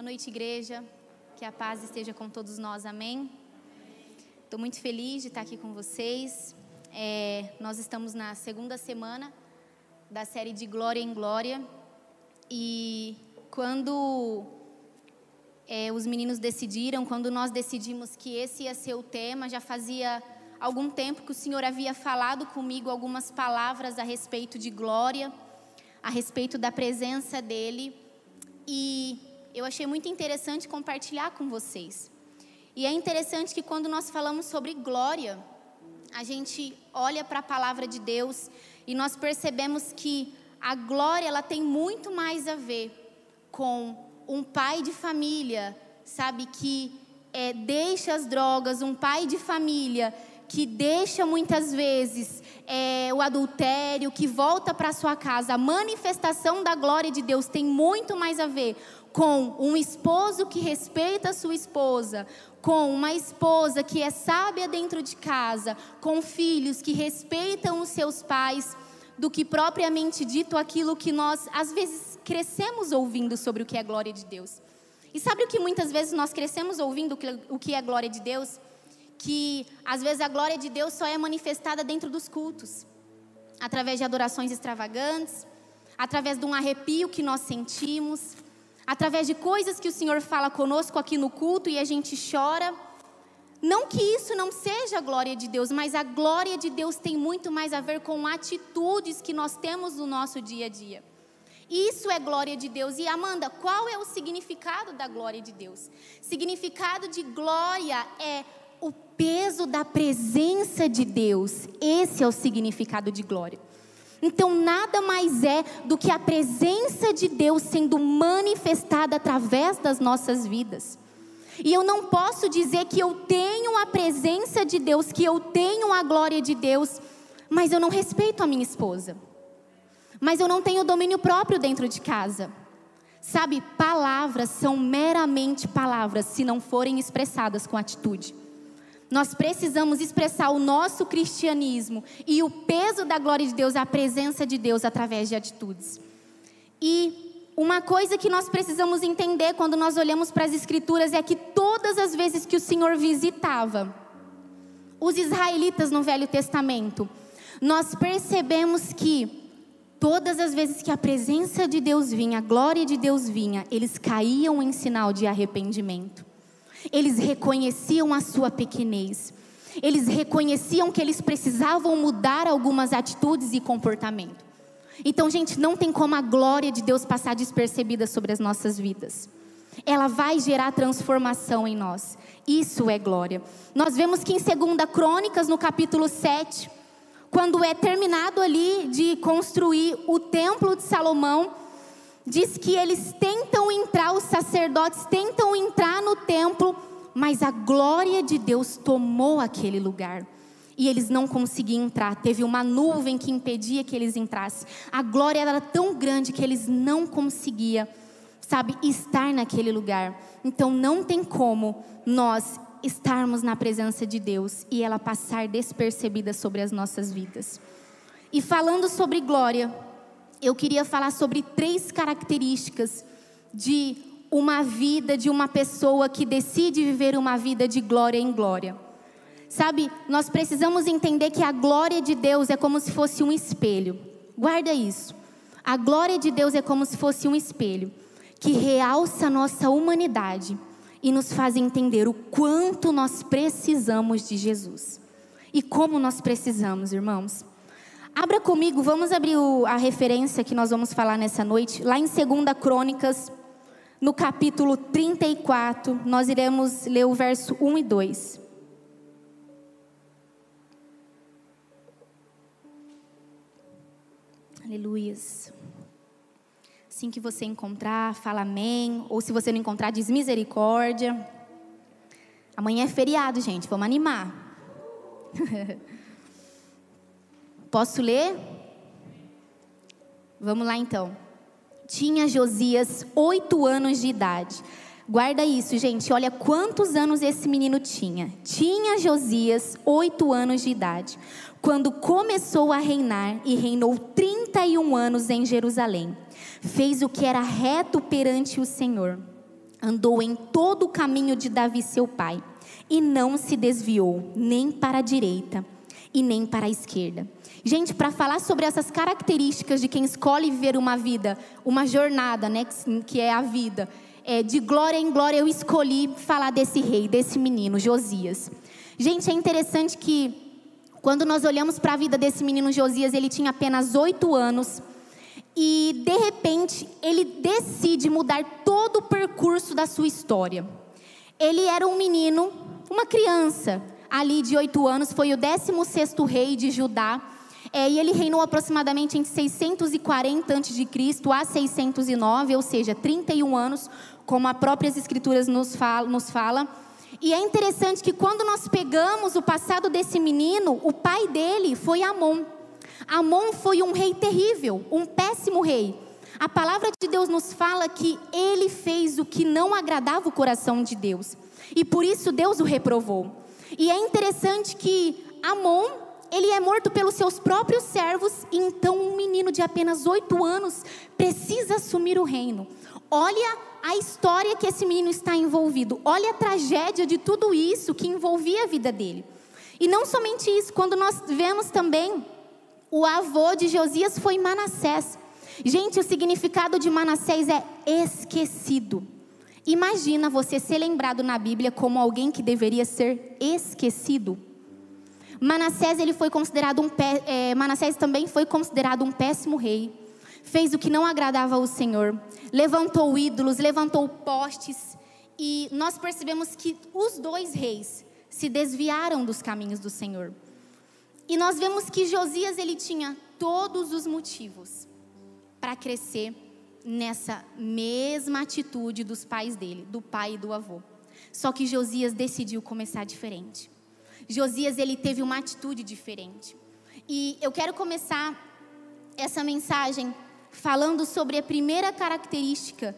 Boa noite, igreja. Que a paz esteja com todos nós, amém. Estou muito feliz de estar aqui com vocês. É, nós estamos na segunda semana da série de Glória em Glória. E quando é, os meninos decidiram, quando nós decidimos que esse ia ser o tema, já fazia algum tempo que o Senhor havia falado comigo algumas palavras a respeito de glória, a respeito da presença dEle. E eu achei muito interessante compartilhar com vocês. E é interessante que quando nós falamos sobre glória, a gente olha para a palavra de Deus e nós percebemos que a glória ela tem muito mais a ver com um pai de família, sabe, que é, deixa as drogas, um pai de família que deixa muitas vezes é, o adultério, que volta para sua casa. A manifestação da glória de Deus tem muito mais a ver com um esposo que respeita a sua esposa, com uma esposa que é sábia dentro de casa, com filhos que respeitam os seus pais, do que propriamente dito aquilo que nós às vezes crescemos ouvindo sobre o que é glória de Deus. E sabe o que muitas vezes nós crescemos ouvindo o que é glória de Deus? Que às vezes a glória de Deus só é manifestada dentro dos cultos, através de adorações extravagantes, através de um arrepio que nós sentimos, através de coisas que o Senhor fala conosco aqui no culto e a gente chora. Não que isso não seja a glória de Deus, mas a glória de Deus tem muito mais a ver com atitudes que nós temos no nosso dia a dia. Isso é glória de Deus. E Amanda, qual é o significado da glória de Deus? Significado de glória é o peso da presença de Deus. Esse é o significado de glória. Então, nada mais é do que a presença de Deus sendo manifestada através das nossas vidas. E eu não posso dizer que eu tenho a presença de Deus, que eu tenho a glória de Deus, mas eu não respeito a minha esposa. Mas eu não tenho domínio próprio dentro de casa. Sabe, palavras são meramente palavras se não forem expressadas com atitude. Nós precisamos expressar o nosso cristianismo e o peso da glória de Deus, a presença de Deus através de atitudes. E uma coisa que nós precisamos entender quando nós olhamos para as Escrituras é que todas as vezes que o Senhor visitava os israelitas no Velho Testamento, nós percebemos que todas as vezes que a presença de Deus vinha, a glória de Deus vinha, eles caíam em sinal de arrependimento. Eles reconheciam a sua pequenez. Eles reconheciam que eles precisavam mudar algumas atitudes e comportamento. Então, gente, não tem como a glória de Deus passar despercebida sobre as nossas vidas. Ela vai gerar transformação em nós. Isso é glória. Nós vemos que em 2 Crônicas, no capítulo 7, quando é terminado ali de construir o templo de Salomão, diz que eles tentam entrar, os sacerdotes tentam entrar no templo, mas a glória de Deus tomou aquele lugar. E eles não conseguiam entrar. Teve uma nuvem que impedia que eles entrassem. A glória era tão grande que eles não conseguiam, sabe, estar naquele lugar. Então não tem como nós estarmos na presença de Deus e ela passar despercebida sobre as nossas vidas. E falando sobre glória, eu queria falar sobre três características de uma vida de uma pessoa que decide viver uma vida de glória em glória. Sabe, nós precisamos entender que a glória de Deus é como se fosse um espelho. Guarda isso. A glória de Deus é como se fosse um espelho que realça a nossa humanidade e nos faz entender o quanto nós precisamos de Jesus. E como nós precisamos, irmãos. Abra comigo, vamos abrir o, a referência que nós vamos falar nessa noite, lá em 2 Crônicas, no capítulo 34, nós iremos ler o verso 1 e 2. Aleluia. Assim que você encontrar, fala amém. Ou se você não encontrar, diz misericórdia. Amanhã é feriado, gente, vamos animar. Posso ler? Vamos lá então. Tinha Josias oito anos de idade. Guarda isso, gente. Olha quantos anos esse menino tinha. Tinha Josias oito anos de idade, quando começou a reinar e reinou 31 anos em Jerusalém. Fez o que era reto perante o Senhor. andou em todo o caminho de Davi, seu pai, e não se desviou nem para a direita e nem para a esquerda. Gente, para falar sobre essas características de quem escolhe viver uma vida, uma jornada, né, que é a vida, é, de glória em glória, eu escolhi falar desse rei, desse menino, Josias. Gente, é interessante que quando nós olhamos para a vida desse menino Josias, ele tinha apenas oito anos e de repente ele decide mudar todo o percurso da sua história. Ele era um menino, uma criança, ali de oito anos, foi o 16 sexto rei de Judá. É, e ele reinou aproximadamente entre 640 a.C. a 609, ou seja, 31 anos, como as próprias escrituras nos falam. Nos fala. E é interessante que quando nós pegamos o passado desse menino, o pai dele foi Amon. Amon foi um rei terrível, um péssimo rei. A palavra de Deus nos fala que ele fez o que não agradava o coração de Deus. E por isso Deus o reprovou. E é interessante que Amon, ele é morto pelos seus próprios servos, e então um menino de apenas oito anos precisa assumir o reino. Olha a história que esse menino está envolvido, olha a tragédia de tudo isso que envolvia a vida dele. E não somente isso, quando nós vemos também o avô de Josias foi Manassés. Gente, o significado de Manassés é esquecido. Imagina você ser lembrado na Bíblia como alguém que deveria ser esquecido. Manassés ele foi considerado um é, Manassés também foi considerado um péssimo rei. Fez o que não agradava ao Senhor, levantou ídolos, levantou postes, e nós percebemos que os dois reis se desviaram dos caminhos do Senhor. E nós vemos que Josias ele tinha todos os motivos para crescer nessa mesma atitude dos pais dele, do pai e do avô. Só que Josias decidiu começar diferente. Josias ele teve uma atitude diferente. E eu quero começar essa mensagem falando sobre a primeira característica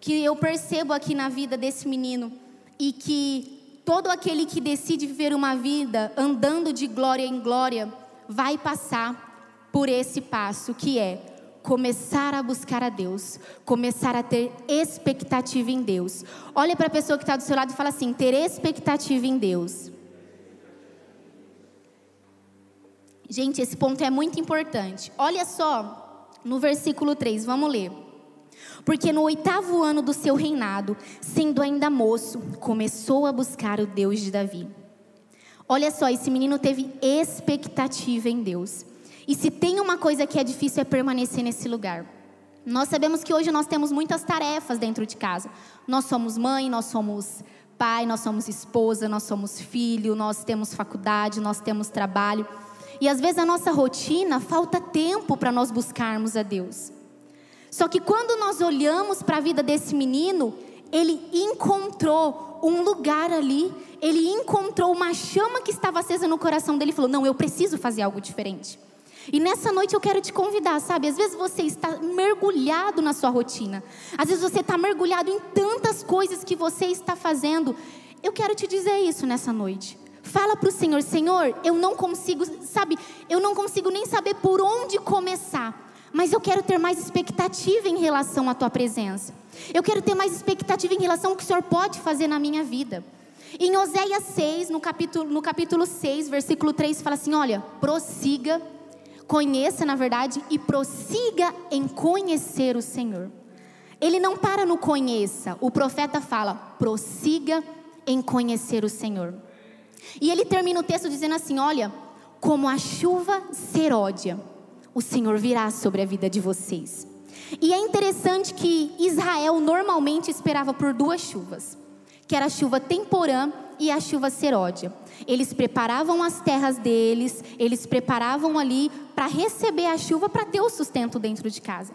que eu percebo aqui na vida desse menino e que todo aquele que decide viver uma vida andando de glória em glória vai passar por esse passo que é começar a buscar a Deus, começar a ter expectativa em Deus. Olha para a pessoa que está do seu lado e fala assim: ter expectativa em Deus. Gente, esse ponto é muito importante. Olha só no versículo 3, vamos ler. Porque no oitavo ano do seu reinado, sendo ainda moço, começou a buscar o Deus de Davi. Olha só, esse menino teve expectativa em Deus. E se tem uma coisa que é difícil é permanecer nesse lugar. Nós sabemos que hoje nós temos muitas tarefas dentro de casa. Nós somos mãe, nós somos pai, nós somos esposa, nós somos filho, nós temos faculdade, nós temos trabalho. E às vezes a nossa rotina falta tempo para nós buscarmos a Deus. Só que quando nós olhamos para a vida desse menino, ele encontrou um lugar ali, ele encontrou uma chama que estava acesa no coração dele e falou: Não, eu preciso fazer algo diferente. E nessa noite eu quero te convidar, sabe? Às vezes você está mergulhado na sua rotina, às vezes você está mergulhado em tantas coisas que você está fazendo. Eu quero te dizer isso nessa noite. Fala para o Senhor: Senhor, eu não consigo, sabe? Eu não consigo nem saber por onde começar mas eu quero ter mais expectativa em relação à tua presença. Eu quero ter mais expectativa em relação ao que o Senhor pode fazer na minha vida. Em Oséias 6, no capítulo, no capítulo 6, versículo 3, fala assim: olha, prossiga, conheça na verdade, e prossiga em conhecer o Senhor. Ele não para no conheça, o profeta fala, prossiga em conhecer o Senhor. E ele termina o texto dizendo assim: olha, como a chuva seródia o Senhor virá sobre a vida de vocês. E é interessante que Israel normalmente esperava por duas chuvas, que era a chuva temporã e a chuva seródia. Eles preparavam as terras deles, eles preparavam ali para receber a chuva para ter o sustento dentro de casa.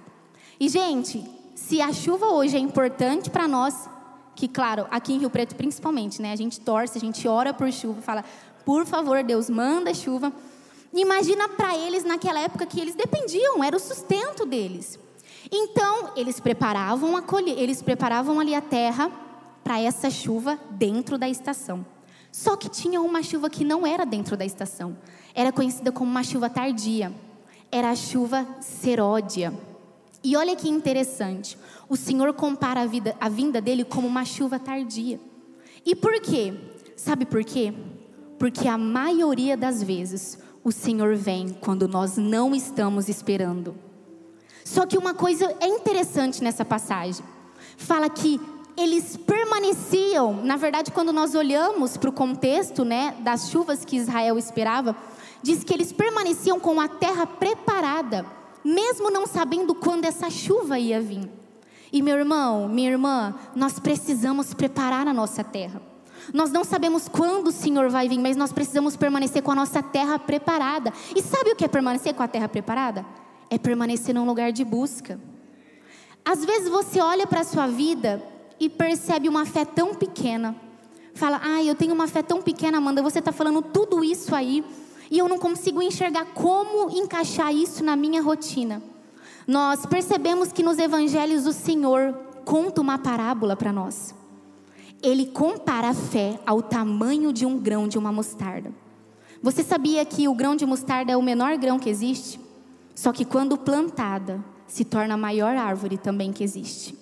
E gente, se a chuva hoje é importante para nós, que claro, aqui em Rio Preto principalmente, né? A gente torce, a gente ora por chuva, fala, por favor, Deus, manda chuva. Imagina para eles naquela época que eles dependiam, era o sustento deles. Então, eles preparavam a colher, eles preparavam ali a terra para essa chuva dentro da estação. Só que tinha uma chuva que não era dentro da estação. Era conhecida como uma chuva tardia. Era a chuva seródia. E olha que interessante, o Senhor compara a, vida, a vinda dele como uma chuva tardia. E por quê? Sabe por quê? Porque a maioria das vezes o Senhor vem quando nós não estamos esperando. Só que uma coisa é interessante nessa passagem. Fala que eles permaneciam, na verdade, quando nós olhamos para o contexto né, das chuvas que Israel esperava, diz que eles permaneciam com a terra preparada, mesmo não sabendo quando essa chuva ia vir. E meu irmão, minha irmã, nós precisamos preparar a nossa terra. Nós não sabemos quando o Senhor vai vir, mas nós precisamos permanecer com a nossa terra preparada. E sabe o que é permanecer com a terra preparada? É permanecer num lugar de busca. Às vezes você olha para a sua vida e percebe uma fé tão pequena. Fala, ah, eu tenho uma fé tão pequena, Amanda, você está falando tudo isso aí e eu não consigo enxergar como encaixar isso na minha rotina. Nós percebemos que nos evangelhos o Senhor conta uma parábola para nós ele compara a fé ao tamanho de um grão de uma mostarda. Você sabia que o grão de mostarda é o menor grão que existe? Só que quando plantada, se torna a maior árvore também que existe.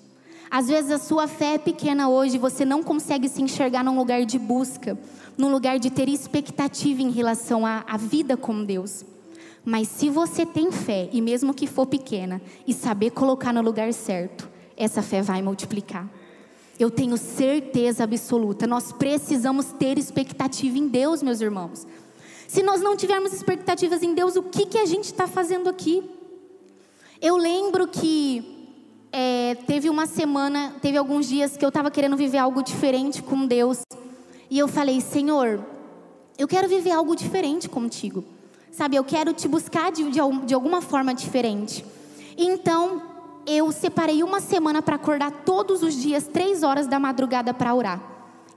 Às vezes a sua fé é pequena hoje, você não consegue se enxergar num lugar de busca, num lugar de ter expectativa em relação à, à vida com Deus. Mas se você tem fé, e mesmo que for pequena, e saber colocar no lugar certo, essa fé vai multiplicar. Eu tenho certeza absoluta. Nós precisamos ter expectativa em Deus, meus irmãos. Se nós não tivermos expectativas em Deus, o que, que a gente está fazendo aqui? Eu lembro que é, teve uma semana, teve alguns dias que eu estava querendo viver algo diferente com Deus. E eu falei, Senhor, eu quero viver algo diferente contigo. Sabe, eu quero te buscar de, de, de alguma forma diferente. Então, eu separei uma semana para acordar todos os dias, três horas da madrugada para orar.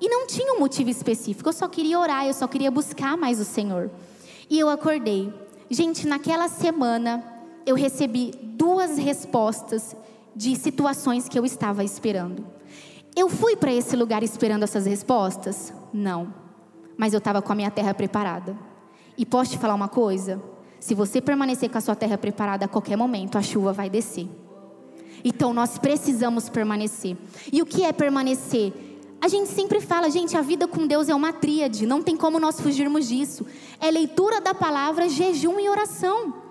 E não tinha um motivo específico, eu só queria orar, eu só queria buscar mais o Senhor. E eu acordei. Gente, naquela semana eu recebi duas respostas de situações que eu estava esperando. Eu fui para esse lugar esperando essas respostas? Não. Mas eu estava com a minha terra preparada. E posso te falar uma coisa? Se você permanecer com a sua terra preparada a qualquer momento, a chuva vai descer. Então nós precisamos permanecer. E o que é permanecer? A gente sempre fala, gente, a vida com Deus é uma tríade, não tem como nós fugirmos disso. É leitura da palavra, jejum e oração.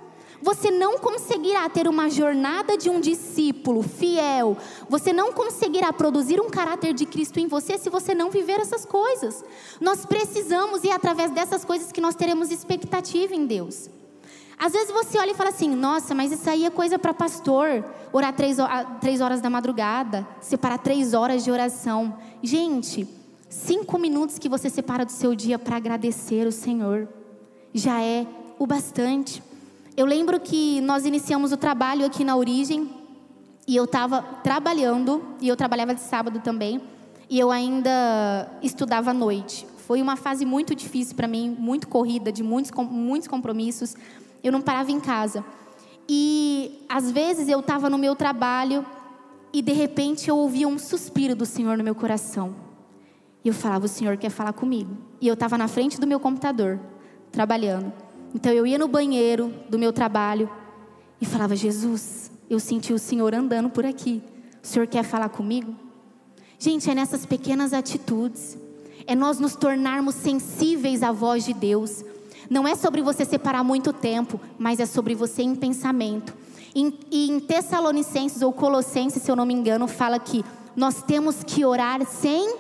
Você não conseguirá ter uma jornada de um discípulo fiel. Você não conseguirá produzir um caráter de Cristo em você se você não viver essas coisas. Nós precisamos e é através dessas coisas que nós teremos expectativa em Deus. Às vezes você olha e fala assim: nossa, mas isso aí é coisa para pastor. Orar três, três horas da madrugada, separar três horas de oração. Gente, cinco minutos que você separa do seu dia para agradecer o Senhor já é o bastante. Eu lembro que nós iniciamos o trabalho aqui na Origem e eu estava trabalhando, e eu trabalhava de sábado também, e eu ainda estudava à noite. Foi uma fase muito difícil para mim, muito corrida, de muitos, muitos compromissos eu não parava em casa. E às vezes eu estava no meu trabalho e de repente eu ouvia um suspiro do Senhor no meu coração. E eu falava: O Senhor quer falar comigo. E eu estava na frente do meu computador, trabalhando. Então eu ia no banheiro do meu trabalho e falava: Jesus, eu senti o Senhor andando por aqui. O Senhor quer falar comigo? Gente, é nessas pequenas atitudes. É nós nos tornarmos sensíveis à voz de Deus. Não é sobre você separar muito tempo, mas é sobre você em pensamento. e em Tessalonicenses ou Colossenses, se eu não me engano, fala que nós temos que orar sem.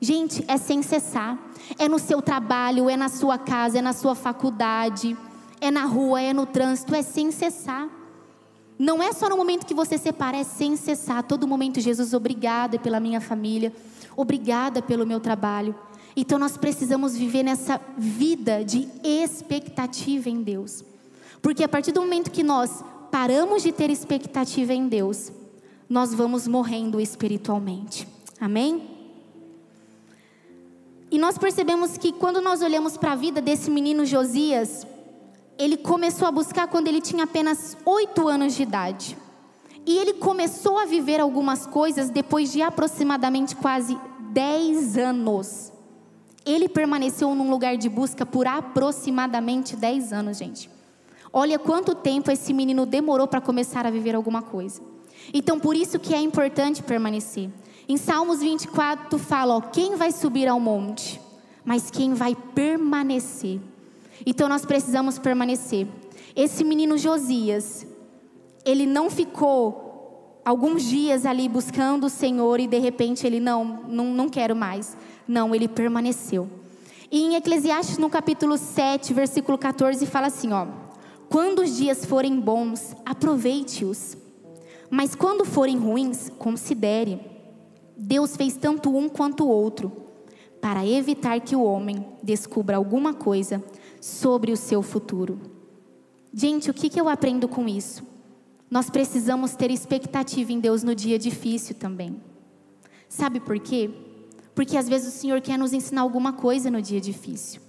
Gente, é sem cessar. É no seu trabalho, é na sua casa, é na sua faculdade, é na rua, é no trânsito, é sem cessar. Não é só no momento que você separa, é sem cessar. Todo momento, Jesus, obrigada pela minha família, obrigada pelo meu trabalho. Então nós precisamos viver nessa vida de expectativa em Deus. Porque a partir do momento que nós paramos de ter expectativa em Deus, nós vamos morrendo espiritualmente. Amém? E nós percebemos que quando nós olhamos para a vida desse menino Josias, ele começou a buscar quando ele tinha apenas oito anos de idade. E ele começou a viver algumas coisas depois de aproximadamente quase dez anos. Ele permaneceu num lugar de busca por aproximadamente 10 anos, gente. Olha quanto tempo esse menino demorou para começar a viver alguma coisa. Então, por isso que é importante permanecer. Em Salmos 24 fala, ó, quem vai subir ao monte? Mas quem vai permanecer? Então nós precisamos permanecer. Esse menino Josias, ele não ficou alguns dias ali buscando o Senhor e de repente ele não, não, não quero mais. Não, ele permaneceu. E em Eclesiastes, no capítulo 7, versículo 14, fala assim: ó, quando os dias forem bons, aproveite-os. Mas quando forem ruins, considere. Deus fez tanto um quanto o outro, para evitar que o homem descubra alguma coisa sobre o seu futuro. Gente, o que, eu aprendo com isso? Nós precisamos ter expectativa em Deus no dia difícil também. Sabe por quê? Porque às vezes o Senhor quer nos ensinar alguma coisa no dia difícil.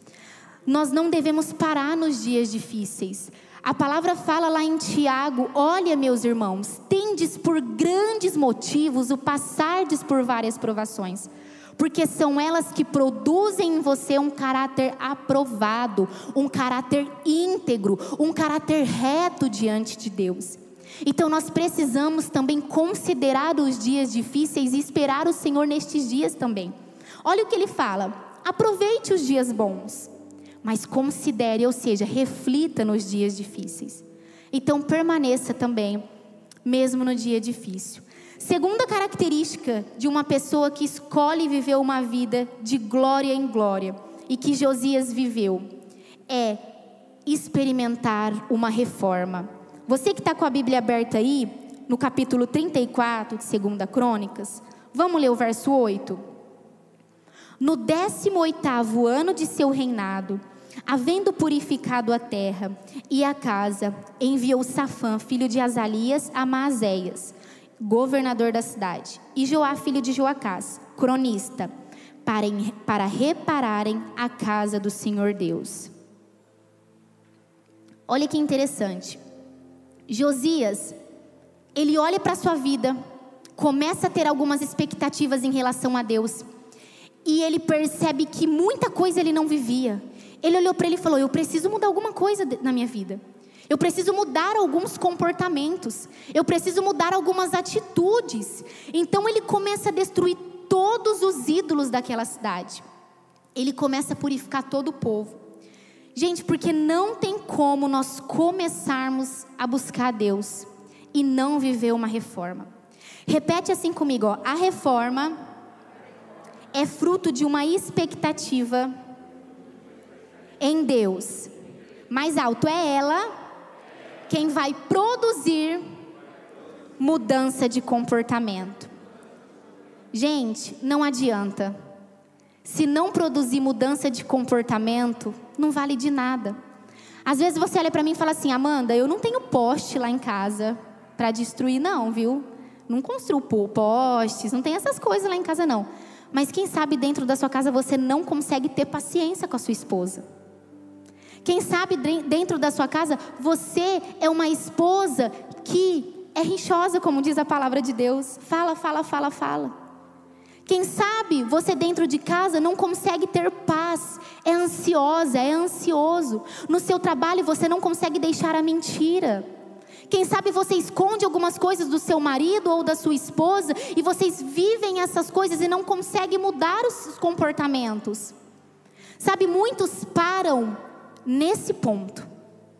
Nós não devemos parar nos dias difíceis. A palavra fala lá em Tiago: Olha, meus irmãos, tendes por grandes motivos o passardes por várias provações, porque são elas que produzem em você um caráter aprovado, um caráter íntegro, um caráter reto diante de Deus. Então nós precisamos também considerar os dias difíceis e esperar o Senhor nestes dias também. Olha o que ele fala: aproveite os dias bons mas considere, ou seja, reflita nos dias difíceis. Então permaneça também, mesmo no dia difícil. Segunda característica de uma pessoa que escolhe viver uma vida de glória em glória e que Josias viveu é experimentar uma reforma. Você que está com a Bíblia aberta aí, no capítulo 34 de 2 Crônicas, vamos ler o verso 8? No 18 ano de seu reinado, Havendo purificado a terra e a casa, enviou Safã, filho de Azalias, a Maazéias, governador da cidade, e Joá, filho de Joacás, cronista, para, para repararem a casa do Senhor Deus. Olha que interessante. Josias, ele olha para a sua vida, começa a ter algumas expectativas em relação a Deus, e ele percebe que muita coisa ele não vivia. Ele olhou para ele e falou: Eu preciso mudar alguma coisa na minha vida. Eu preciso mudar alguns comportamentos. Eu preciso mudar algumas atitudes. Então ele começa a destruir todos os ídolos daquela cidade. Ele começa a purificar todo o povo. Gente, porque não tem como nós começarmos a buscar a Deus e não viver uma reforma. Repete assim comigo, ó. A reforma é fruto de uma expectativa em Deus. Mais alto é ela quem vai produzir mudança de comportamento. Gente, não adianta. Se não produzir mudança de comportamento, não vale de nada. Às vezes você olha para mim e fala assim: Amanda, eu não tenho poste lá em casa para destruir, não, viu? Não construo postes, não tem essas coisas lá em casa, não. Mas quem sabe dentro da sua casa você não consegue ter paciência com a sua esposa. Quem sabe dentro da sua casa você é uma esposa que é rixosa, como diz a palavra de Deus. Fala, fala, fala, fala. Quem sabe você dentro de casa não consegue ter paz, é ansiosa, é ansioso. No seu trabalho você não consegue deixar a mentira. Quem sabe você esconde algumas coisas do seu marido ou da sua esposa e vocês vivem essas coisas e não conseguem mudar os comportamentos. Sabe, muitos param nesse ponto,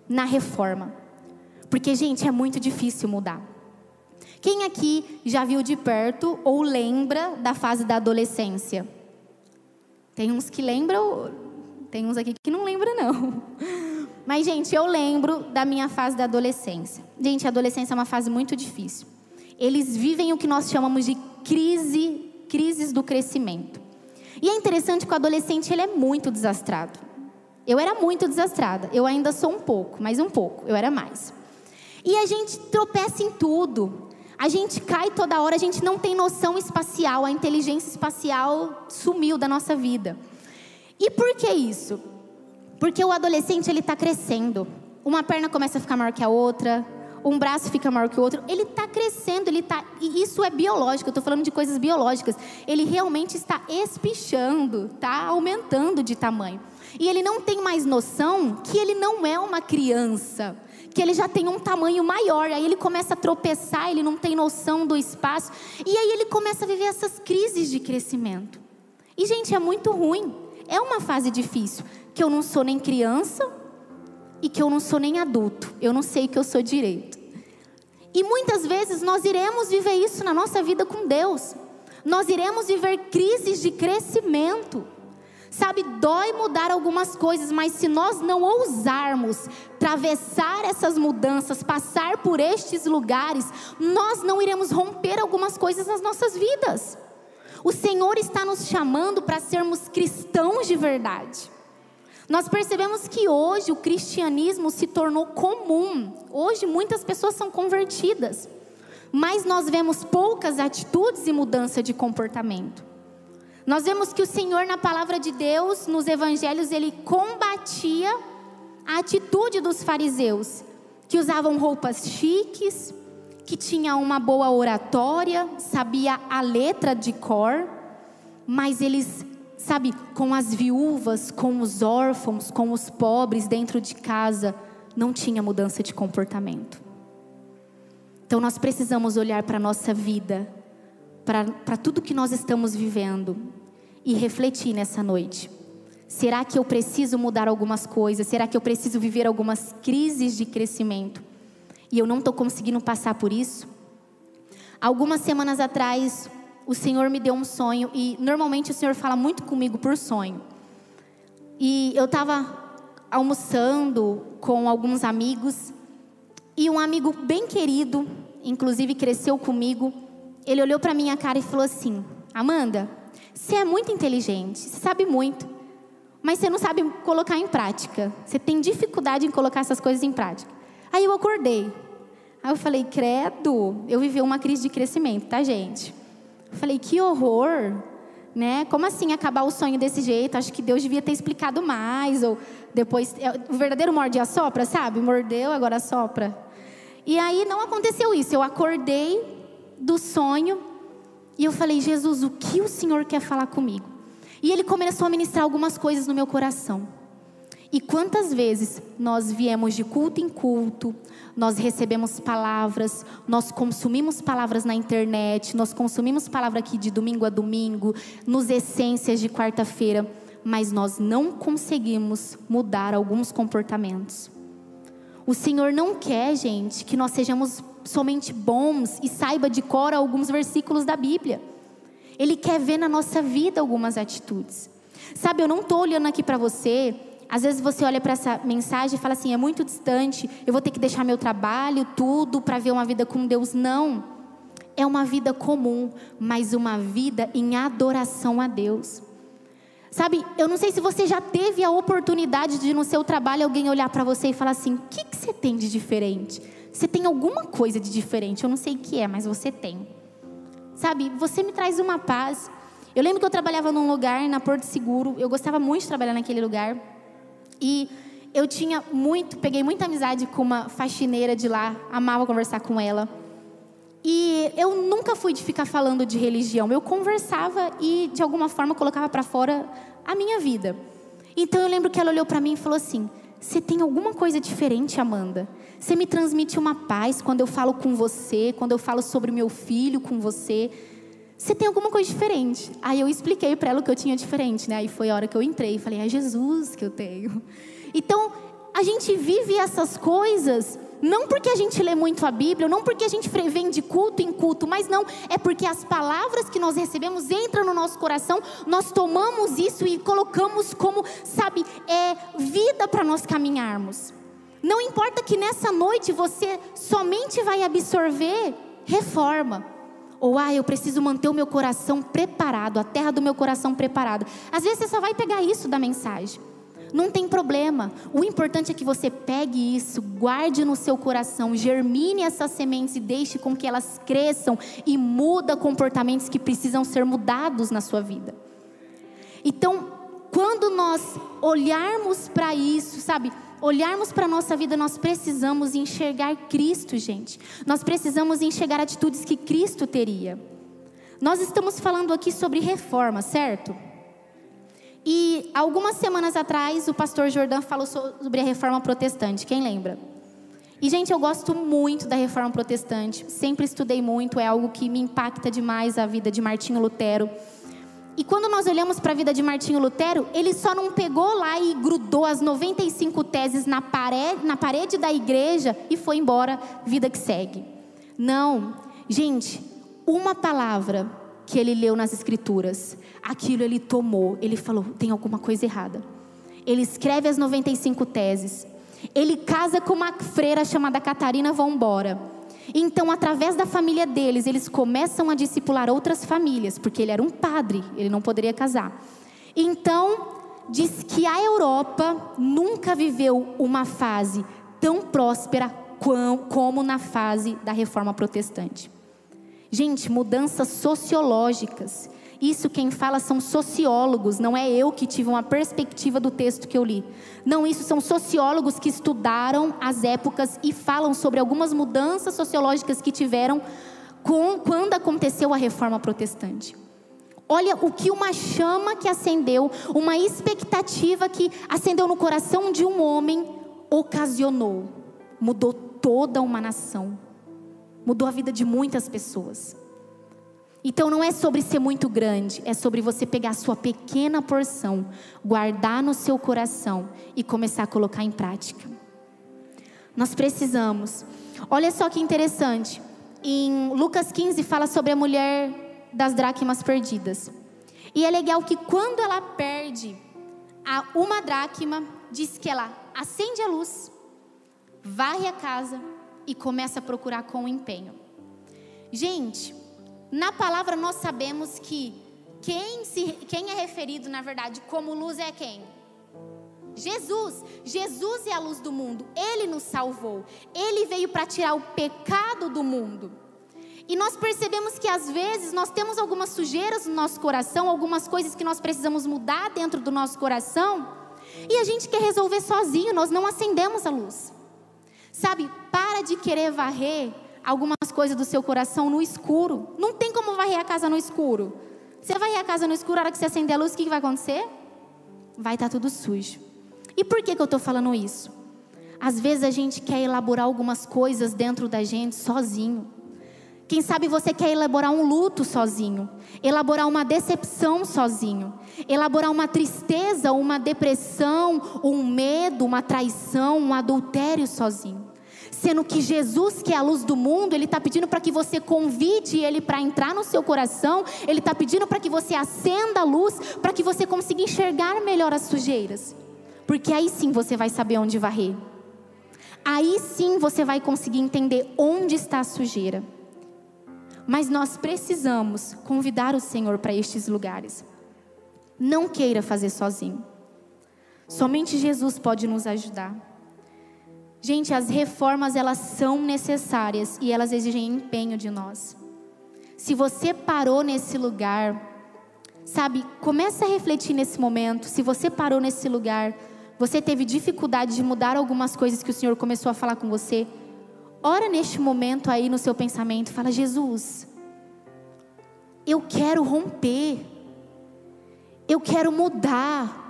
na reforma. Porque, gente, é muito difícil mudar. Quem aqui já viu de perto ou lembra da fase da adolescência? Tem uns que lembram, tem uns aqui que não lembram, não. Mas, gente, eu lembro da minha fase da adolescência. Gente, a adolescência é uma fase muito difícil. Eles vivem o que nós chamamos de crise, crises do crescimento. E é interessante que o adolescente ele é muito desastrado. Eu era muito desastrada. Eu ainda sou um pouco, mas um pouco. Eu era mais. E a gente tropeça em tudo. A gente cai toda hora, a gente não tem noção espacial, a inteligência espacial sumiu da nossa vida. E por que isso? Porque o adolescente ele está crescendo. Uma perna começa a ficar maior que a outra, um braço fica maior que o outro. Ele está crescendo, ele tá. E isso é biológico. Eu estou falando de coisas biológicas. Ele realmente está espichando, está aumentando de tamanho. E ele não tem mais noção que ele não é uma criança, que ele já tem um tamanho maior. Aí ele começa a tropeçar, ele não tem noção do espaço. E aí ele começa a viver essas crises de crescimento. E, gente, é muito ruim. É uma fase difícil. Que eu não sou nem criança e que eu não sou nem adulto. Eu não sei que eu sou direito. E muitas vezes nós iremos viver isso na nossa vida com Deus. Nós iremos viver crises de crescimento. Sabe, dói mudar algumas coisas, mas se nós não ousarmos atravessar essas mudanças, passar por estes lugares, nós não iremos romper algumas coisas nas nossas vidas. O Senhor está nos chamando para sermos cristãos de verdade. Nós percebemos que hoje o cristianismo se tornou comum. Hoje muitas pessoas são convertidas, mas nós vemos poucas atitudes e mudança de comportamento. Nós vemos que o Senhor, na palavra de Deus, nos evangelhos, ele combatia a atitude dos fariseus, que usavam roupas chiques, que tinha uma boa oratória, sabia a letra de cor, mas eles, sabe, com as viúvas, com os órfãos, com os pobres dentro de casa, não tinha mudança de comportamento. Então nós precisamos olhar para a nossa vida, para tudo que nós estamos vivendo e refletir nessa noite. Será que eu preciso mudar algumas coisas? Será que eu preciso viver algumas crises de crescimento? E eu não estou conseguindo passar por isso? Algumas semanas atrás, o Senhor me deu um sonho e normalmente o Senhor fala muito comigo por sonho. E eu estava almoçando com alguns amigos e um amigo bem querido, inclusive cresceu comigo, ele olhou para minha cara e falou assim: Amanda, você é muito inteligente, você sabe muito, mas você não sabe colocar em prática. Você tem dificuldade em colocar essas coisas em prática. Aí eu acordei. Aí eu falei, credo, eu vivi uma crise de crescimento, tá, gente? Eu falei, que horror, né? Como assim acabar o sonho desse jeito? Acho que Deus devia ter explicado mais, ou depois, é, o verdadeiro morde a sopra, sabe? Mordeu, agora sopra. E aí não aconteceu isso. Eu acordei do sonho e eu falei, Jesus, o que o Senhor quer falar comigo? E ele começou a ministrar algumas coisas no meu coração. E quantas vezes nós viemos de culto em culto, nós recebemos palavras, nós consumimos palavras na internet, nós consumimos palavra aqui de domingo a domingo, nos essências de quarta-feira, mas nós não conseguimos mudar alguns comportamentos. O Senhor não quer, gente, que nós sejamos somente bons e saiba de cor alguns versículos da Bíblia. Ele quer ver na nossa vida algumas atitudes. Sabe, eu não estou olhando aqui para você. Às vezes você olha para essa mensagem e fala assim: é muito distante, eu vou ter que deixar meu trabalho, tudo, para ver uma vida com Deus. Não. É uma vida comum, mas uma vida em adoração a Deus. Sabe, eu não sei se você já teve a oportunidade de no seu trabalho alguém olhar para você e falar assim: o que, que você tem de diferente? Você tem alguma coisa de diferente, eu não sei o que é, mas você tem. Sabe, você me traz uma paz. Eu lembro que eu trabalhava num lugar na Porto Seguro, eu gostava muito de trabalhar naquele lugar. E eu tinha muito, peguei muita amizade com uma faxineira de lá, amava conversar com ela. E eu nunca fui de ficar falando de religião, eu conversava e de alguma forma colocava para fora a minha vida. Então eu lembro que ela olhou para mim e falou assim: "Você tem alguma coisa diferente, Amanda?" Você me transmite uma paz quando eu falo com você, quando eu falo sobre meu filho com você. Você tem alguma coisa diferente. Aí eu expliquei para ela o que eu tinha diferente, né? Aí foi a hora que eu entrei e falei: "É Jesus que eu tenho". Então, a gente vive essas coisas não porque a gente lê muito a Bíblia, não porque a gente vem de culto em culto, mas não, é porque as palavras que nós recebemos entram no nosso coração, nós tomamos isso e colocamos como, sabe, é vida para nós caminharmos. Não importa que nessa noite você somente vai absorver reforma. Ou, ah, eu preciso manter o meu coração preparado, a terra do meu coração preparada. Às vezes você só vai pegar isso da mensagem. Não tem problema. O importante é que você pegue isso, guarde no seu coração, germine essas sementes e deixe com que elas cresçam e muda comportamentos que precisam ser mudados na sua vida. Então, quando nós olharmos para isso, sabe? Olharmos para a nossa vida, nós precisamos enxergar Cristo, gente. Nós precisamos enxergar atitudes que Cristo teria. Nós estamos falando aqui sobre reforma, certo? E algumas semanas atrás, o pastor Jordão falou sobre a reforma protestante, quem lembra? E, gente, eu gosto muito da reforma protestante. Sempre estudei muito, é algo que me impacta demais a vida de Martinho Lutero. E quando nós olhamos para a vida de Martinho Lutero, ele só não pegou lá e grudou as 95 teses na parede, na parede da igreja e foi embora, vida que segue. Não, gente, uma palavra que ele leu nas escrituras, aquilo ele tomou, ele falou: tem alguma coisa errada. Ele escreve as 95 teses, ele casa com uma freira chamada Catarina Vambora. Então, através da família deles, eles começam a discipular outras famílias, porque ele era um padre, ele não poderia casar. Então, diz que a Europa nunca viveu uma fase tão próspera como na fase da reforma protestante. Gente, mudanças sociológicas isso quem fala são sociólogos, não é eu que tive uma perspectiva do texto que eu li. Não, isso são sociólogos que estudaram as épocas e falam sobre algumas mudanças sociológicas que tiveram com, quando aconteceu a reforma protestante. Olha o que uma chama que acendeu, uma expectativa que acendeu no coração de um homem ocasionou, mudou toda uma nação, mudou a vida de muitas pessoas. Então não é sobre ser muito grande, é sobre você pegar a sua pequena porção, guardar no seu coração e começar a colocar em prática. Nós precisamos. Olha só que interessante. Em Lucas 15 fala sobre a mulher das dracmas perdidas. E é legal que quando ela perde a uma dracma, diz que ela acende a luz, varre a casa e começa a procurar com empenho. Gente, na palavra nós sabemos que quem, se, quem é referido, na verdade, como luz é quem? Jesus. Jesus é a luz do mundo. Ele nos salvou. Ele veio para tirar o pecado do mundo. E nós percebemos que às vezes nós temos algumas sujeiras no nosso coração, algumas coisas que nós precisamos mudar dentro do nosso coração, e a gente quer resolver sozinho, nós não acendemos a luz. Sabe, para de querer varrer algumas coisas do seu coração no escuro. Não tem como varrer a casa no escuro. Você varrer a casa no escuro, a hora que você acender a luz, o que vai acontecer? Vai estar tá tudo sujo. E por que, que eu estou falando isso? Às vezes a gente quer elaborar algumas coisas dentro da gente sozinho. Quem sabe você quer elaborar um luto sozinho, elaborar uma decepção sozinho, elaborar uma tristeza, uma depressão, um medo, uma traição, um adultério sozinho. Sendo que Jesus, que é a luz do mundo, Ele está pedindo para que você convide Ele para entrar no seu coração, Ele está pedindo para que você acenda a luz, para que você consiga enxergar melhor as sujeiras. Porque aí sim você vai saber onde varrer. Aí sim você vai conseguir entender onde está a sujeira. Mas nós precisamos convidar o Senhor para estes lugares. Não queira fazer sozinho. Somente Jesus pode nos ajudar. Gente, as reformas elas são necessárias e elas exigem empenho de nós. Se você parou nesse lugar, sabe, começa a refletir nesse momento. Se você parou nesse lugar, você teve dificuldade de mudar algumas coisas que o Senhor começou a falar com você. Ora neste momento aí no seu pensamento, fala: Jesus, eu quero romper. Eu quero mudar.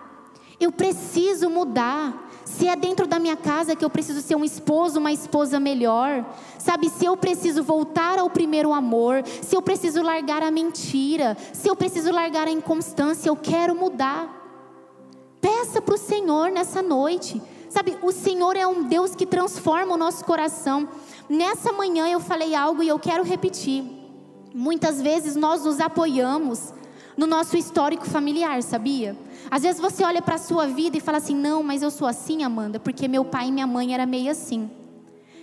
Eu preciso mudar se é dentro da minha casa que eu preciso ser um esposo, uma esposa melhor, sabe? Se eu preciso voltar ao primeiro amor, se eu preciso largar a mentira, se eu preciso largar a inconstância, eu quero mudar. Peça para o Senhor nessa noite, sabe? O Senhor é um Deus que transforma o nosso coração. Nessa manhã eu falei algo e eu quero repetir. Muitas vezes nós nos apoiamos no nosso histórico familiar, sabia? Às vezes você olha para a sua vida e fala assim: não, mas eu sou assim, Amanda, porque meu pai e minha mãe era meio assim.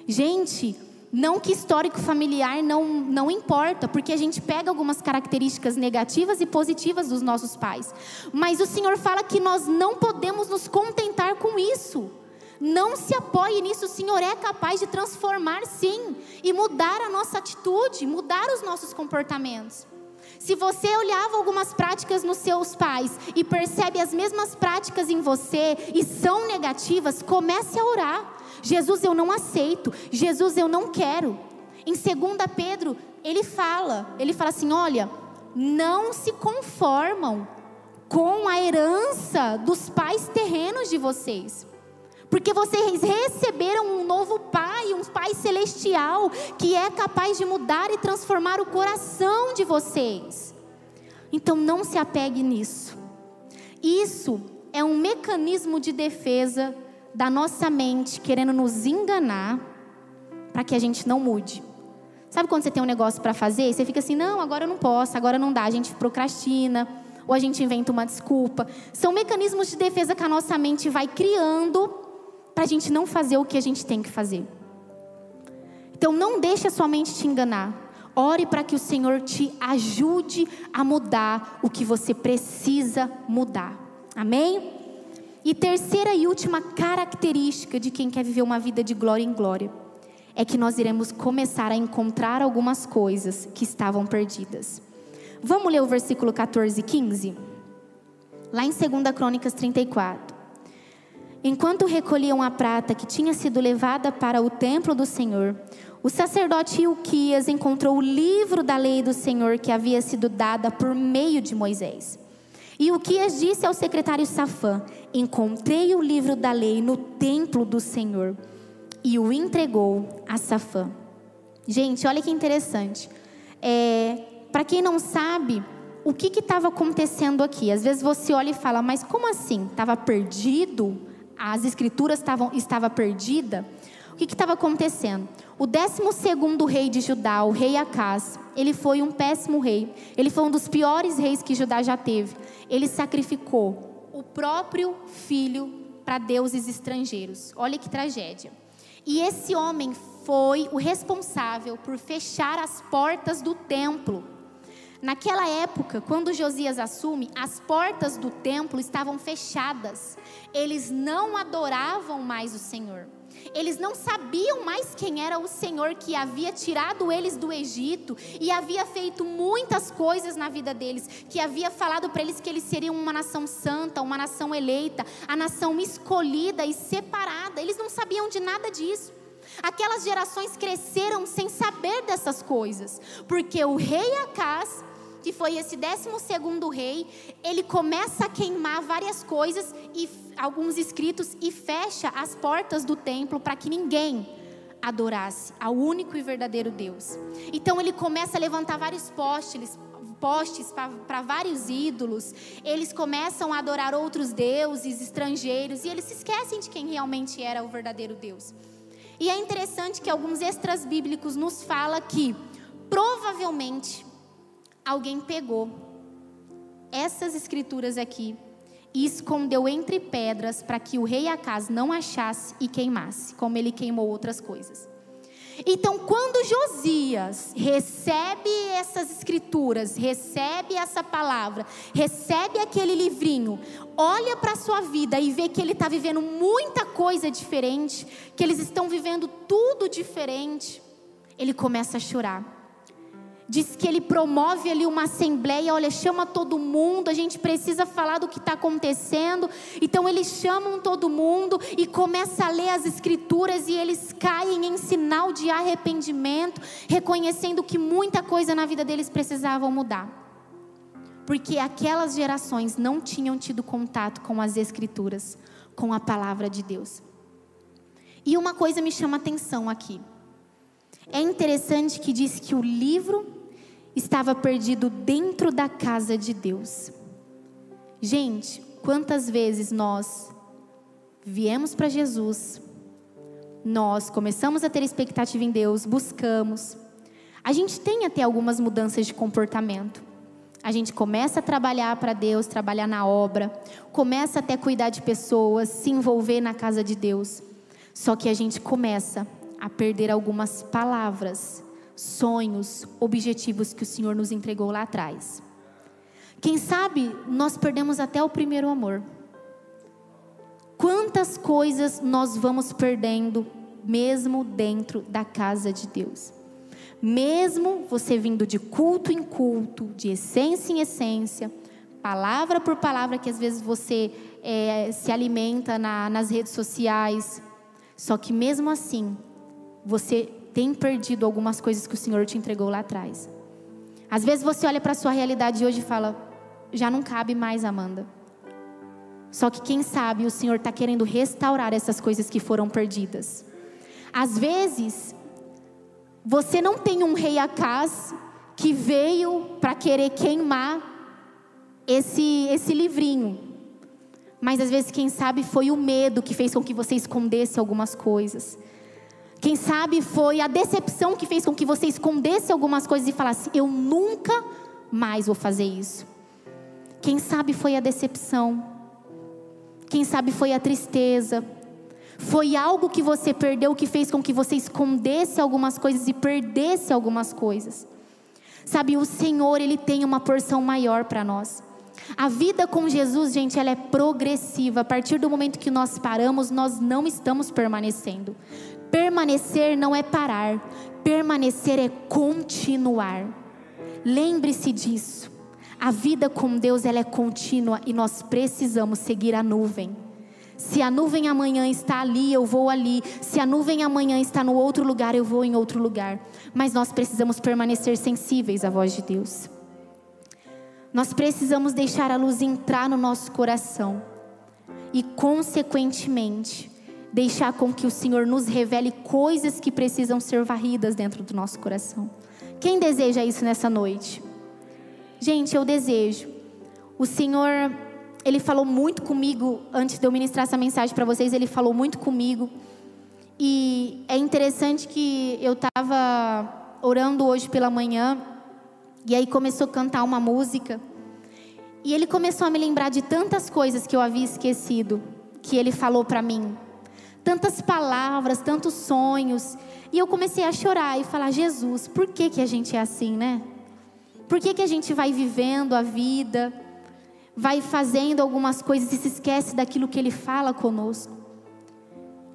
Gente, não que histórico familiar não, não importa, porque a gente pega algumas características negativas e positivas dos nossos pais. Mas o Senhor fala que nós não podemos nos contentar com isso. Não se apoie nisso, o Senhor é capaz de transformar sim e mudar a nossa atitude, mudar os nossos comportamentos. Se você olhava algumas práticas nos seus pais e percebe as mesmas práticas em você e são negativas, comece a orar. Jesus, eu não aceito. Jesus, eu não quero. Em 2 Pedro, ele fala, ele fala assim: "Olha, não se conformam com a herança dos pais terrenos de vocês. Porque vocês receberam um novo Pai, um Pai celestial, que é capaz de mudar e transformar o coração de vocês. Então não se apegue nisso. Isso é um mecanismo de defesa da nossa mente querendo nos enganar para que a gente não mude. Sabe quando você tem um negócio para fazer e você fica assim: não, agora eu não posso, agora não dá, a gente procrastina, ou a gente inventa uma desculpa. São mecanismos de defesa que a nossa mente vai criando para a gente não fazer o que a gente tem que fazer. Então não deixe a sua mente te enganar. Ore para que o Senhor te ajude a mudar o que você precisa mudar. Amém? E terceira e última característica de quem quer viver uma vida de glória em glória é que nós iremos começar a encontrar algumas coisas que estavam perdidas. Vamos ler o versículo 14 e 15? Lá em 2 Crônicas 34. Enquanto recolhiam a prata que tinha sido levada para o templo do Senhor, o sacerdote Ilquias encontrou o livro da lei do Senhor que havia sido dada por meio de Moisés. E Ilquias disse ao secretário Safã: Encontrei o livro da lei no templo do Senhor e o entregou a Safã. Gente, olha que interessante. É, Para quem não sabe, o que estava acontecendo aqui? Às vezes você olha e fala, mas como assim? Estava perdido? As escrituras estavam estava perdida? O que estava acontecendo? O 12 rei de Judá, o rei Acás, ele foi um péssimo rei. Ele foi um dos piores reis que Judá já teve. Ele sacrificou o próprio filho para deuses estrangeiros. Olha que tragédia. E esse homem foi o responsável por fechar as portas do templo. Naquela época, quando Josias assume, as portas do templo estavam fechadas. Eles não adoravam mais o Senhor. Eles não sabiam mais quem era o Senhor que havia tirado eles do Egito e havia feito muitas coisas na vida deles, que havia falado para eles que eles seriam uma nação santa, uma nação eleita, a nação escolhida e separada. Eles não sabiam de nada disso. Aquelas gerações cresceram sem saber dessas coisas, porque o rei Acás que foi esse 12 rei, ele começa a queimar várias coisas e alguns escritos e fecha as portas do templo para que ninguém adorasse ao único e verdadeiro Deus. Então ele começa a levantar vários postes, postes para vários ídolos, eles começam a adorar outros deuses estrangeiros e eles se esquecem de quem realmente era o verdadeiro Deus. E é interessante que alguns extras bíblicos nos fala que provavelmente alguém pegou essas escrituras aqui e escondeu entre pedras para que o rei Acas não achasse e queimasse, como ele queimou outras coisas. Então, quando Josias recebe essas escrituras, recebe essa palavra, recebe aquele livrinho, olha para a sua vida e vê que ele está vivendo muita coisa diferente, que eles estão vivendo tudo diferente, ele começa a chorar diz que ele promove ali uma assembleia, olha, chama todo mundo, a gente precisa falar do que está acontecendo. Então eles chamam todo mundo e começa a ler as escrituras e eles caem em sinal de arrependimento, reconhecendo que muita coisa na vida deles precisavam mudar. Porque aquelas gerações não tinham tido contato com as escrituras, com a palavra de Deus. E uma coisa me chama atenção aqui. É interessante que diz que o livro estava perdido dentro da casa de Deus. Gente, quantas vezes nós viemos para Jesus, nós começamos a ter expectativa em Deus, buscamos. A gente tem até algumas mudanças de comportamento. A gente começa a trabalhar para Deus, trabalhar na obra, começa até cuidar de pessoas, se envolver na casa de Deus. Só que a gente começa a perder algumas palavras sonhos, objetivos que o Senhor nos entregou lá atrás. Quem sabe nós perdemos até o primeiro amor. Quantas coisas nós vamos perdendo, mesmo dentro da casa de Deus. Mesmo você vindo de culto em culto, de essência em essência, palavra por palavra que às vezes você é, se alimenta na, nas redes sociais, só que mesmo assim, você tem perdido algumas coisas que o Senhor te entregou lá atrás. Às vezes você olha para a sua realidade hoje e fala: já não cabe mais, Amanda. Só que quem sabe o Senhor está querendo restaurar essas coisas que foram perdidas. Às vezes, você não tem um rei Acas que veio para querer queimar esse, esse livrinho. Mas às vezes, quem sabe, foi o medo que fez com que você escondesse algumas coisas. Quem sabe foi a decepção que fez com que você escondesse algumas coisas e falasse: Eu nunca mais vou fazer isso. Quem sabe foi a decepção. Quem sabe foi a tristeza. Foi algo que você perdeu que fez com que você escondesse algumas coisas e perdesse algumas coisas. Sabe, o Senhor, Ele tem uma porção maior para nós. A vida com Jesus, gente, ela é progressiva. A partir do momento que nós paramos, nós não estamos permanecendo. Permanecer não é parar, permanecer é continuar. Lembre-se disso. A vida com Deus ela é contínua e nós precisamos seguir a nuvem. Se a nuvem amanhã está ali, eu vou ali. Se a nuvem amanhã está no outro lugar, eu vou em outro lugar. Mas nós precisamos permanecer sensíveis à voz de Deus. Nós precisamos deixar a luz entrar no nosso coração e, consequentemente, deixar com que o Senhor nos revele coisas que precisam ser varridas dentro do nosso coração. Quem deseja isso nessa noite? Gente, eu desejo. O Senhor, Ele falou muito comigo antes de eu ministrar essa mensagem para vocês. Ele falou muito comigo. E é interessante que eu estava orando hoje pela manhã. E aí começou a cantar uma música. E ele começou a me lembrar de tantas coisas que eu havia esquecido, que ele falou para mim. Tantas palavras, tantos sonhos. E eu comecei a chorar e falar: Jesus, por que, que a gente é assim, né? Por que, que a gente vai vivendo a vida, vai fazendo algumas coisas e se esquece daquilo que Ele fala conosco?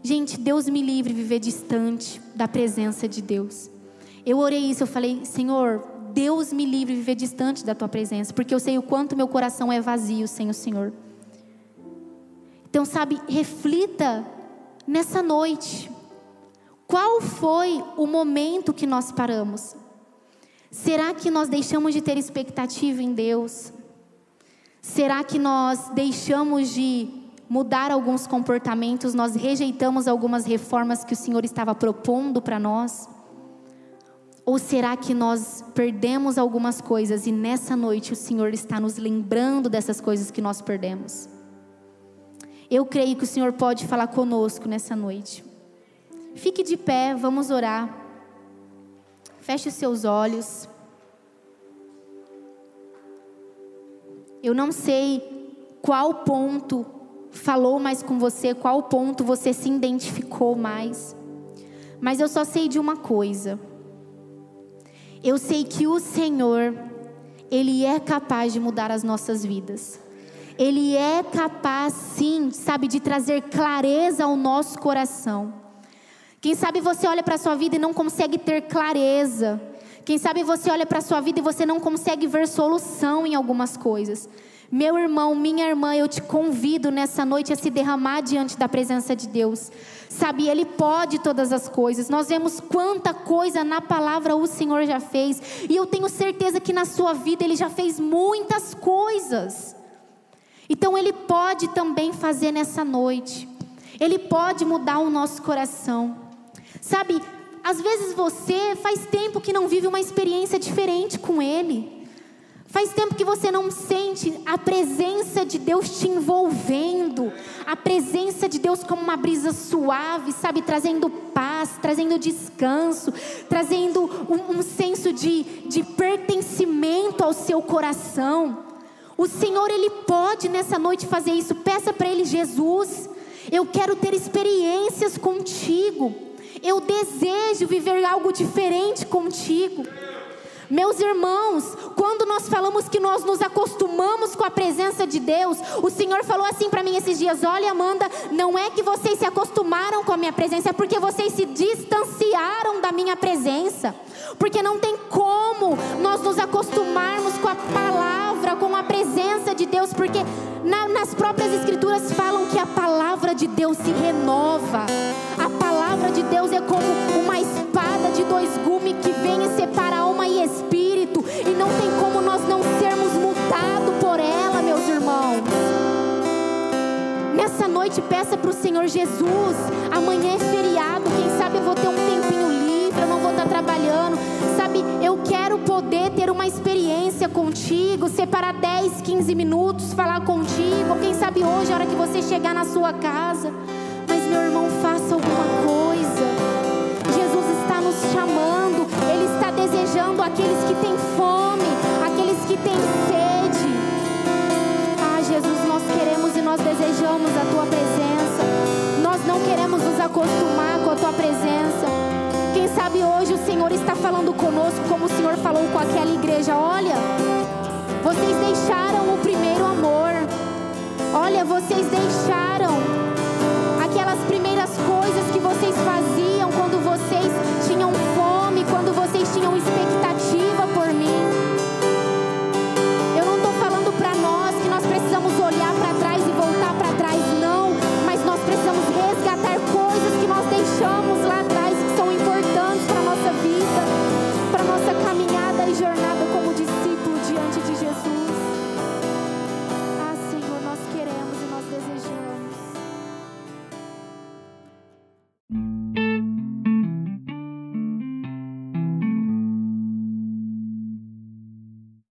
Gente, Deus me livre viver distante da presença de Deus. Eu orei isso, eu falei, Senhor, Deus me livre de viver distante da Tua presença, porque eu sei o quanto meu coração é vazio sem o Senhor. Então, sabe, reflita nessa noite. Qual foi o momento que nós paramos? Será que nós deixamos de ter expectativa em Deus? Será que nós deixamos de mudar alguns comportamentos, nós rejeitamos algumas reformas que o Senhor estava propondo para nós? Ou será que nós perdemos algumas coisas e nessa noite o Senhor está nos lembrando dessas coisas que nós perdemos? Eu creio que o Senhor pode falar conosco nessa noite. Fique de pé, vamos orar. Feche os seus olhos. Eu não sei qual ponto falou mais com você, qual ponto você se identificou mais. Mas eu só sei de uma coisa. Eu sei que o Senhor, Ele é capaz de mudar as nossas vidas. Ele é capaz, sim, sabe, de trazer clareza ao nosso coração. Quem sabe você olha para a sua vida e não consegue ter clareza. Quem sabe você olha para a sua vida e você não consegue ver solução em algumas coisas. Meu irmão, minha irmã, eu te convido nessa noite a se derramar diante da presença de Deus. Sabe, Ele pode todas as coisas. Nós vemos quanta coisa na palavra o Senhor já fez. E eu tenho certeza que na sua vida Ele já fez muitas coisas. Então Ele pode também fazer nessa noite. Ele pode mudar o nosso coração. Sabe, às vezes você faz tempo que não vive uma experiência diferente com Ele. Faz tempo que você não sente a presença de Deus te envolvendo, a presença de Deus como uma brisa suave, sabe, trazendo paz, trazendo descanso, trazendo um, um senso de, de pertencimento ao seu coração. O Senhor, Ele pode nessa noite fazer isso. Peça para Ele, Jesus, eu quero ter experiências contigo. Eu desejo viver algo diferente contigo. Meus irmãos, quando nós falamos que nós nos acostumamos com a presença de Deus, o Senhor falou assim para mim esses dias: Olha, Amanda, não é que vocês se acostumaram com a minha presença, é porque vocês se distanciaram da minha presença. Porque não tem como nós nos acostumarmos com a palavra, com a presença de Deus, porque na, nas próprias Escrituras falam que a palavra de Deus se renova. A palavra de Deus é como uma espada de dois gumes que vem e separa alma e espírito, e não tem como nós não sermos mudados por ela, meus irmãos. peça para o Senhor Jesus. Amanhã é feriado, quem sabe eu vou ter um tempinho livre, eu não vou estar trabalhando. Sabe, eu quero poder ter uma experiência contigo, separar 10, 15 minutos, falar contigo. Quem sabe hoje, a hora que você chegar na sua casa. Mas meu irmão, faça alguma coisa. Jesus está nos chamando, Ele está desejando aqueles que têm fome, aqueles que têm sede. Ah, Jesus, nós queremos e nós desejamos a Tua presença. Nós não queremos nos acostumar com a Tua presença sabe, hoje o Senhor está falando conosco, como o Senhor falou com aquela igreja: olha, vocês deixaram o primeiro amor, olha, vocês deixaram aquelas primeiras coisas que vocês faziam quando vocês tinham fome, quando vocês tinham expectativa